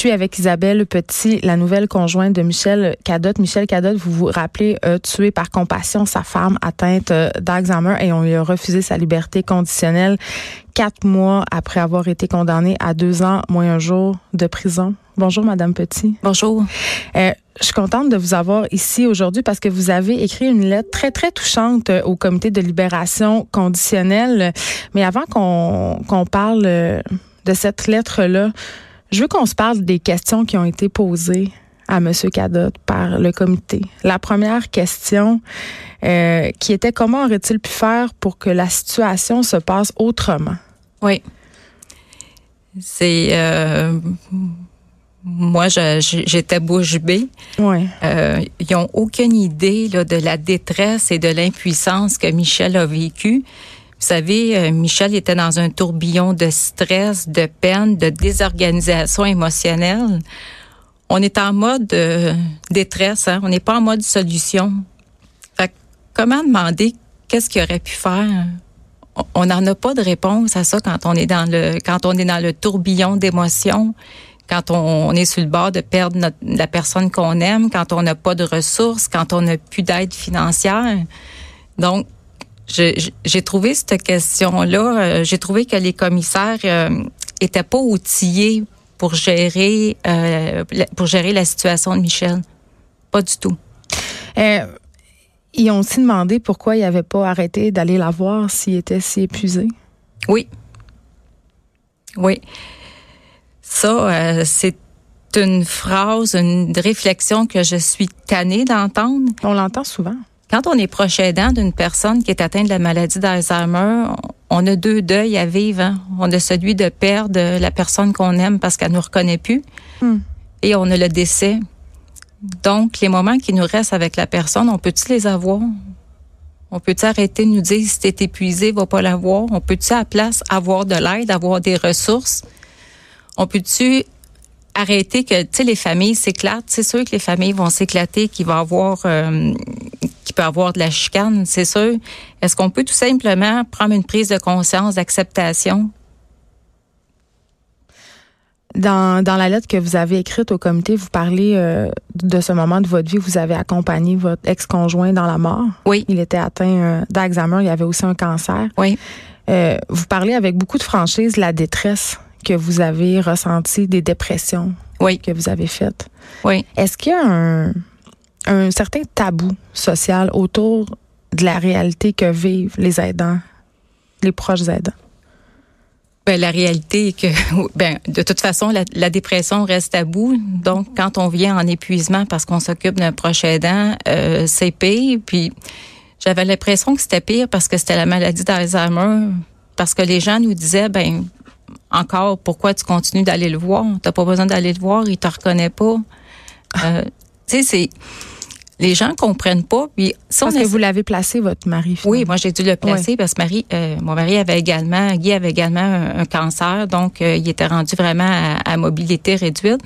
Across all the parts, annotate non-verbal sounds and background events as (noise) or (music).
suis avec Isabelle Petit, la nouvelle conjointe de Michel Cadotte. Michel Cadotte, vous vous rappelez, a tué par compassion sa femme atteinte euh, d'Alzheimer et on lui a refusé sa liberté conditionnelle quatre mois après avoir été condamné à deux ans moins un jour de prison. Bonjour, Madame Petit. Bonjour. Euh, je suis contente de vous avoir ici aujourd'hui parce que vous avez écrit une lettre très, très touchante au comité de libération conditionnelle. Mais avant qu'on qu'on parle de cette lettre-là, je veux qu'on se parle des questions qui ont été posées à M. Cadotte par le comité. La première question euh, qui était comment aurait-il pu faire pour que la situation se passe autrement? Oui. C'est euh, moi, j'étais bouche bée. Oui. Euh, ils n'ont aucune idée là, de la détresse et de l'impuissance que Michel a vécu. Vous savez, euh, Michel était dans un tourbillon de stress, de peine, de désorganisation émotionnelle. On est en mode euh, détresse, hein? on n'est pas en mode solution. Fait comment demander qu'est-ce qu'il aurait pu faire? On n'en a pas de réponse à ça quand on est dans le quand on est dans le tourbillon d'émotions, quand on, est sur le bord de perdre la personne qu'on aime, quand on n'a pas de ressources, quand on n'a plus d'aide financière. Donc, j'ai trouvé cette question-là, euh, j'ai trouvé que les commissaires euh, étaient pas outillés pour gérer euh, pour gérer la situation de Michel. Pas du tout. ils ont aussi demandé pourquoi il n'avait pas arrêté d'aller la voir s'il était si épuisé. Oui. Oui. Ça, c'est une phrase, une réflexion que je suis tannée d'entendre. On l'entend souvent. Quand on est proche aidant d'une personne qui est atteinte de la maladie d'Alzheimer, on a deux deuils à vivre. Hein. On a celui de perdre la personne qu'on aime parce qu'elle nous reconnaît plus. Hmm. Et on a le décès. Donc, les moments qui nous restent avec la personne, on peut-tu les avoir? On peut-tu arrêter de nous dire si t'es épuisé, va pas l'avoir? On peut-tu à la place avoir de l'aide, avoir des ressources? On peut-tu arrêter que tu sais les familles s'éclatent, c'est sûr que les familles vont s'éclater, qu'il va avoir euh, qu'il peut avoir de la chicane, c'est sûr. Est-ce qu'on peut tout simplement prendre une prise de conscience, d'acceptation? Dans, dans la lettre que vous avez écrite au comité, vous parlez euh, de ce moment de votre vie où vous avez accompagné votre ex-conjoint dans la mort. Oui. Il était atteint euh, d'Alzheimer, il avait aussi un cancer. Oui. vous parlez avec beaucoup de franchise de la détresse que vous avez ressenti des dépressions oui. que vous avez faites. Oui. Est-ce qu'il y a un, un certain tabou social autour de la réalité que vivent les aidants, les proches aidants? Ben, la réalité est que, (laughs) ben, de toute façon, la, dépression reste à bout. Donc, quand on vient en épuisement parce qu'on s'occupe d'un proche aidant, euh, c'est pire. Puis, j'avais l'impression que c'était pire parce que c'était la maladie d'Alzheimer. Parce que les gens nous disaient, ben, encore, pourquoi tu continues d'aller le voir? T'as pas besoin d'aller le voir, il te reconnaît pas. Euh, (laughs) tu sais, c'est les gens comprennent pas. Puis, parce que vous l'avez placé, votre mari. Oui, moi j'ai dû le placer parce que Marie, euh, mon mari avait également, Guy avait également un, cancer, donc euh, il était rendu vraiment à mobilité réduite.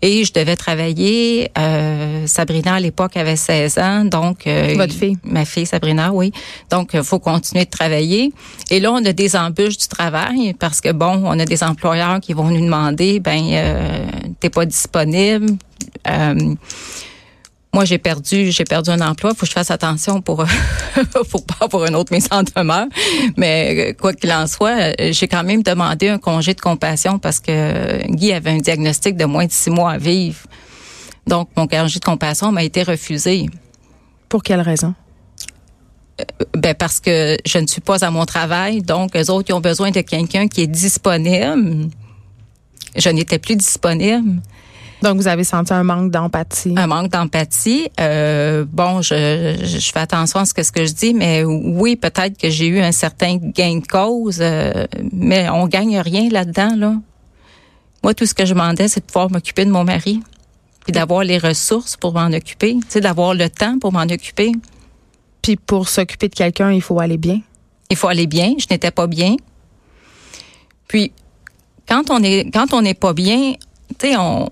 Et je devais travailler. Euh, Sabrina, à l'époque, avait 16 ans. Donc, euh, Votre fille? Ma fille, Sabrina, oui. Donc, il faut continuer de travailler. Et là, on a des embûches du travail parce que, bon, on a des employeurs qui vont nous demander, ben, euh, t'es pas disponible. Euh, moi, j'ai perdu, j'ai perdu un emploi. Faut que je fasse attention pour, (laughs) pour pas avoir une autre mise en demeure. Mais quoi qu'il en soit, j'ai quand même demandé un congé de compassion parce que Guy avait un diagnostic de moins de six mois à vivre. Donc, mon congé de compassion m'a été refusé. Pour quelle raison? Euh, ben parce que je ne suis pas à mon travail, donc les autres ils ont besoin de quelqu'un qui est disponible. Je n'étais plus disponible. Donc, vous avez senti un manque d'empathie. Un manque d'empathie. Euh, bon, je, je, fais attention à ce que, ce que je dis, mais oui, peut-être que j'ai eu un certain gain de cause, euh, mais on gagne rien là-dedans. Là. Moi, tout ce que je demandais, c'est de pouvoir m'occuper de mon mari, puis d'avoir les ressources pour m'en occuper, tu sais, d'avoir le temps pour m'en occuper. Puis pour s'occuper de quelqu'un, il faut aller bien. Il faut aller bien. Je n'étais pas bien. Puis quand on est quand on n'est pas bien, tu sais, on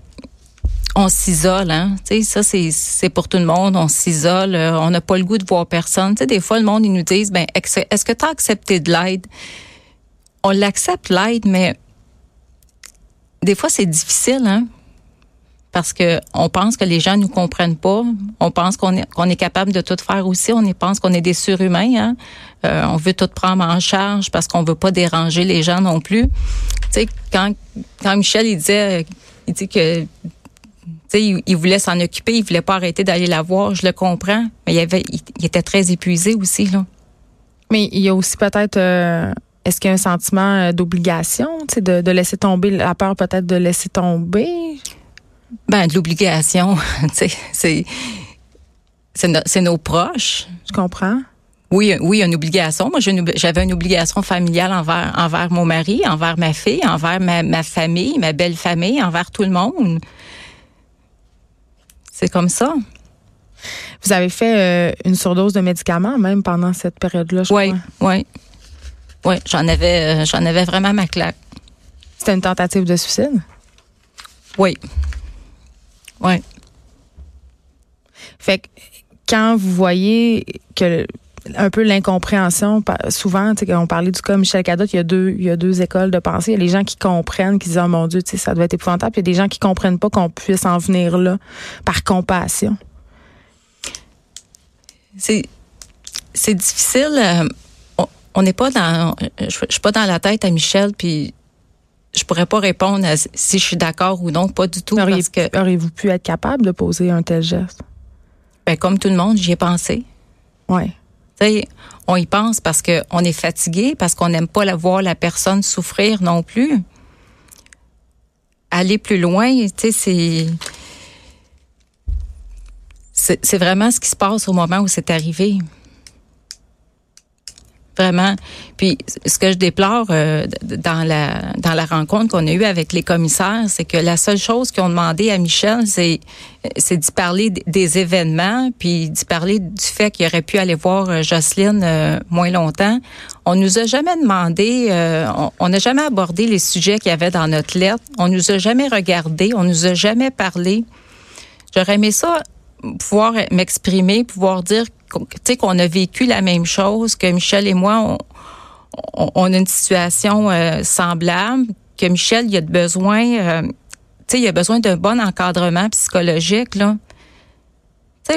on s'isole, hein. Ça c'est pour tout le monde. On s'isole. Euh, on n'a pas le goût de voir personne. Tu sais, des fois le monde ils nous disent, ben est-ce que tu as accepté de l'aide? On l'accepte l'aide, mais des fois c'est difficile, hein. parce que on pense que les gens nous comprennent pas. On pense qu'on est, qu'on est capable de tout faire aussi. On pense qu'on est des surhumains. Hein? Euh, on veut tout prendre en charge parce qu'on veut pas déranger les gens non plus. Tu sais, quand, quand Michel il disait, il dit que il, il, voulait s'en occuper, il voulait pas arrêter d'aller la voir, je le comprends, mais il, avait, il, était très épuisé aussi là. Mais il y a aussi peut-être euh, est-ce qu'il y a un sentiment euh, d'obligation, de, de laisser tomber la peur peut-être de laisser tomber? Ben, de l'obligation, (laughs) c'est c'est nos proches. Je comprends. Oui, oui, une obligation. Moi, j'avais une obligation familiale envers envers mon mari, envers ma fille, envers ma, ma famille, ma belle famille, envers tout le monde. C'est comme ça. Vous avez fait euh, une surdose de médicaments même pendant cette période-là, je oui, crois? Oui, oui, J'en avais, euh, j'en avais vraiment ma claque. C'était une tentative de suicide? Oui. Oui. Fait que quand vous voyez que un peu l'incompréhension, souvent, on parlait du cas Michel Cadotte, il y a deux, il y a deux écoles de pensée. Il y a les gens qui comprennent, qui disent, oh mon Dieu, ça doit être épouvantable. Puis il y a des gens qui comprennent pas qu'on puisse en venir là par compassion. C'est, c'est difficile. Euh, on n'est pas dans, je, je suis pas dans la tête à Michel, puis je pourrais pas répondre à si je suis d'accord ou non, pas du tout. Auriez, parce que auriez-vous pu être capable de poser un tel geste? Ben comme tout le monde, j'y ai pensé. Ouais. On y pense parce que on est fatigué, parce qu'on n'aime pas la voir la personne souffrir non plus. Aller plus loin, tu sais, c'est c'est vraiment ce qui se passe au moment où c'est arrivé vraiment. Puis ce que je déplore euh, dans la dans la rencontre qu'on a eue avec les commissaires, c'est que la seule chose qu'ils ont demandé à Michel, c'est c'est d'y parler des événements, puis d'y parler du fait qu'il aurait pu aller voir euh, Jocelyne euh, moins longtemps. On nous a jamais demandé, on n'a jamais abordé les sujets qu'il y avait dans notre lettre. On nous a jamais regardé, on nous a jamais parlé. J'aurais aimé ça pouvoir m'exprimer, pouvoir dire qu'on a vécu la même chose, que Michel et moi, on, a une situation euh, semblable, que Michel, il a besoin, euh, il a besoin d'un bon encadrement psychologique, là.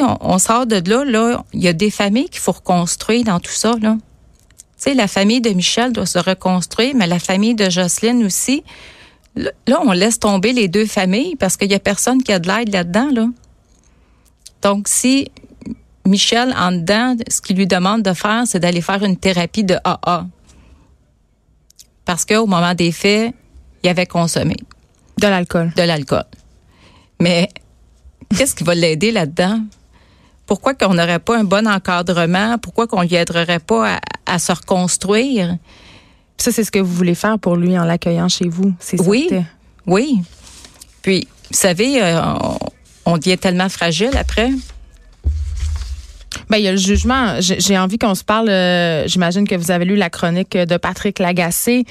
On, on, sort de là, là, il y a des familles qu'il faut reconstruire dans tout ça, là. Tu sais, la famille de Michel doit se reconstruire, mais la famille de Jocelyne aussi. Là, on laisse tomber les deux familles parce qu'il y a personne qui a de l'aide là-dedans, là. Donc, si Michel, en dedans, ce qu'il lui demande de faire, c'est d'aller faire une thérapie de AA. Parce qu'au moment des faits, il avait consommé. De l'alcool. De l'alcool. Mais qu'est-ce qui va l'aider là-dedans? Pourquoi qu'on n'aurait pas un bon encadrement? Pourquoi qu'on lui aiderait pas à, se reconstruire? Ça, c'est ce que vous voulez faire pour lui en l'accueillant chez vous. C'est oui. Oui. Puis, vous savez, euh, on, on devient tellement fragile après. Ben, il y a le jugement. J'ai envie qu'on se parle. Euh, j'imagine que vous avez lu la chronique de Patrick Lagacé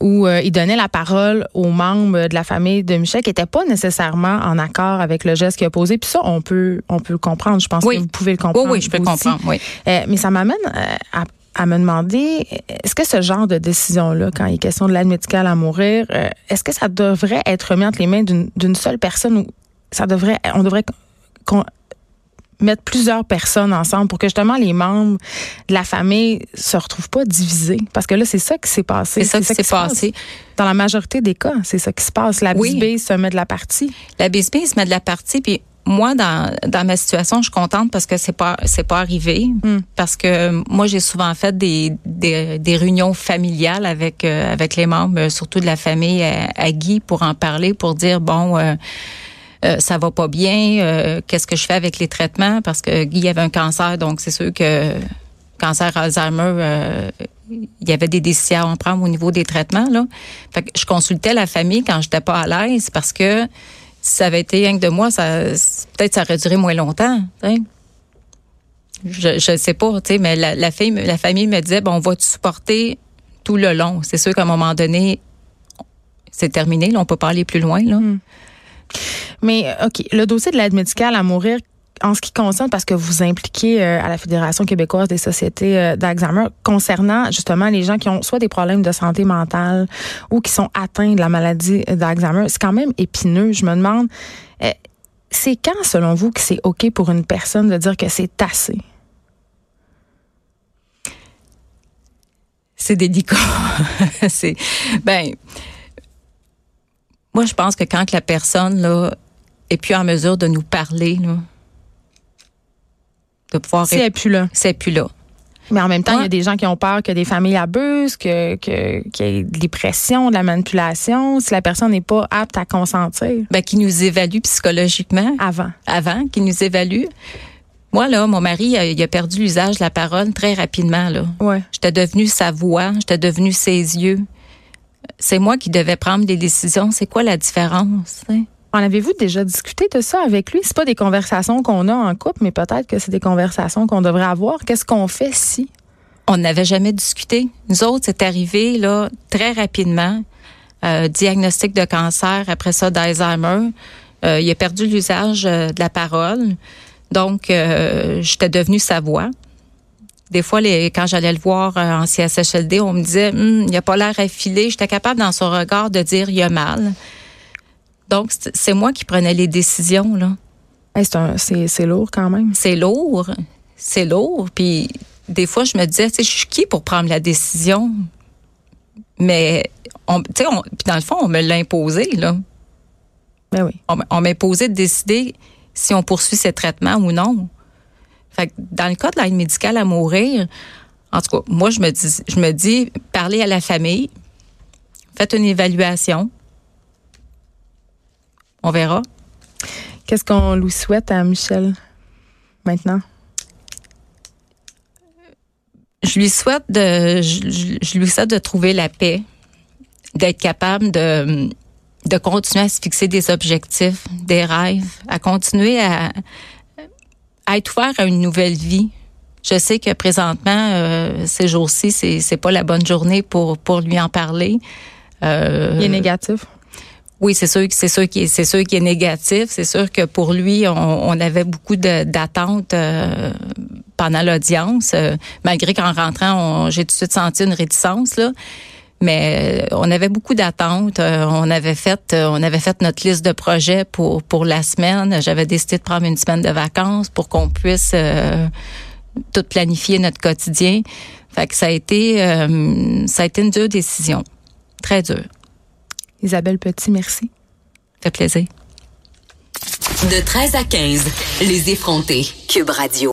où euh, il donnait la parole aux membres de la famille de Michel qui n'étaient pas nécessairement en accord avec le geste qu'il a posé. Puis ça, on peut, on peut le comprendre. Je pense que vous pouvez le comprendre. Oui, oui, je peux comprendre. Oui. Euh, mais ça m'amène à à me demander, est-ce que ce genre de décision-là, quand il est question de l'aide médicale à mourir, est-ce que ça devrait être remis entre les mains d'une seule personne ou ça devrait, on devrait mettre plusieurs personnes ensemble pour que justement les membres de la famille se retrouvent pas divisés. Parce que là, c'est ça qui s'est passé. C'est ça qui s'est passé. Dans la majorité des cas, c'est ça qui se passe. La oui. se met de la partie. La BSB se met de la partie, puis moi, dans, dans ma situation, je suis contente parce que c'est pas c'est pas arrivé. Hmm. Parce que moi, j'ai souvent fait des, des, des, réunions familiales avec euh, avec les membres, surtout de la famille à, Guy, pour en parler, pour dire bon. Euh, euh, ça va pas bien, euh, qu'est-ce que je fais avec les traitements? Parce que Guy avait un cancer, donc c'est sûr que cancer Alzheimer, euh, il y avait des décisions à en prendre au niveau des traitements là. Fait que je consultais la famille quand j'étais pas à l'aise parce que si ça avait été que de moi, ça peut-être ça aurait duré moins longtemps. Je je sais pas, tu sais, mais la, la, famille me disait bon, on va te supporter tout le long. C'est sûr qu'à un moment donné, c'est terminé. Là, on peut pas aller plus loin. Hmm. Mais OK, le dossier de l'aide médicale à mourir, en ce qui concerne, parce que vous impliquez euh, à la Fédération québécoise des sociétés euh, d'Alzheimer, concernant justement les gens qui ont soit des problèmes de santé mentale ou qui sont atteints de la maladie d'Alzheimer, c'est quand même épineux. Je me demande, euh, C'est quand, selon vous, que c'est OK pour une personne de dire que c'est assez? C'est délicat. (laughs) c'est ben moi je pense que quand la personne là est plus en mesure de nous parler là, de pouvoir si elle plus là. C'est plus là. Mais en même temps, il y a des gens qui ont peur que des familles abusent, que qu'il y ait de l'oppression, de la manipulation, si la personne n'est pas apte à consentir. Ben, qui nous évalue psychologiquement. Avant. Avant, qui nous évalue. Moi, là, mon mari, il a perdu l'usage de la parole très rapidement, là. Ouais. J'étais devenue sa voix, j'étais devenue ses yeux. C'est moi qui devais prendre des décisions. C'est quoi la différence? En avez-vous déjà discuté de ça avec lui? C'est pas des conversations qu'on a en couple, mais peut-être que c'est des conversations qu'on devrait avoir. Qu'est-ce qu'on fait si? On n'avait jamais discuté. Nous autres, c'est arrivé là très rapidement. Euh, diagnostic de cancer, après ça d'Alzheimer. Euh, il a perdu l'usage euh, de la parole. Donc, j'étais devenue sa voix. Des fois, quand j'allais le voir en CSHLD, on me disait, hum, il a pas l'air affilé. J'étais capable dans son regard de dire, il a mal. Donc, c'est moi qui prenais les décisions, là. c'est lourd quand même. C'est lourd. C'est lourd. Puis, des fois, je me disais, tu sais, je suis qui pour prendre la décision? Mais, on, tu sais, puis dans le fond, on me l'a imposé, là. Ben oui. On, on m'a imposé de décider si on poursuit ces traitements ou non. Fait que dans le cas de l'aide médicale à mourir, en tout cas, moi, je me dis, je me dis, parlez à la famille, faites une évaluation, on verra. Qu'est-ce qu'on lui souhaite à Michel maintenant? Je lui souhaite de, je, lui souhaite de trouver la paix, d'être capable de, de continuer à se fixer des objectifs, des rêves, à continuer à, à être ouvert à une nouvelle vie. Je sais que présentement, euh, ces jours-ci, c'est, c'est pas la bonne journée pour, pour lui en parler. Euh, Il est négatif. Oui, c'est sûr c'est sûr c'est sûr qui est négatif. C'est sûr que pour lui, on, on avait beaucoup d'attentes euh, pendant l'audience, euh, malgré qu'en rentrant, j'ai tout de suite senti une réticence là. Mais euh, on avait beaucoup d'attentes. on avait fait, on avait fait notre liste de projets pour pour la semaine. J'avais décidé de prendre une semaine de vacances pour qu'on puisse tout planifier notre quotidien. Fait que ça a été, ça a été une dure décision, très dure. Isabelle Petit, merci. Ça fait plaisir. De 13 à 15, les effrontés. Cube Radio.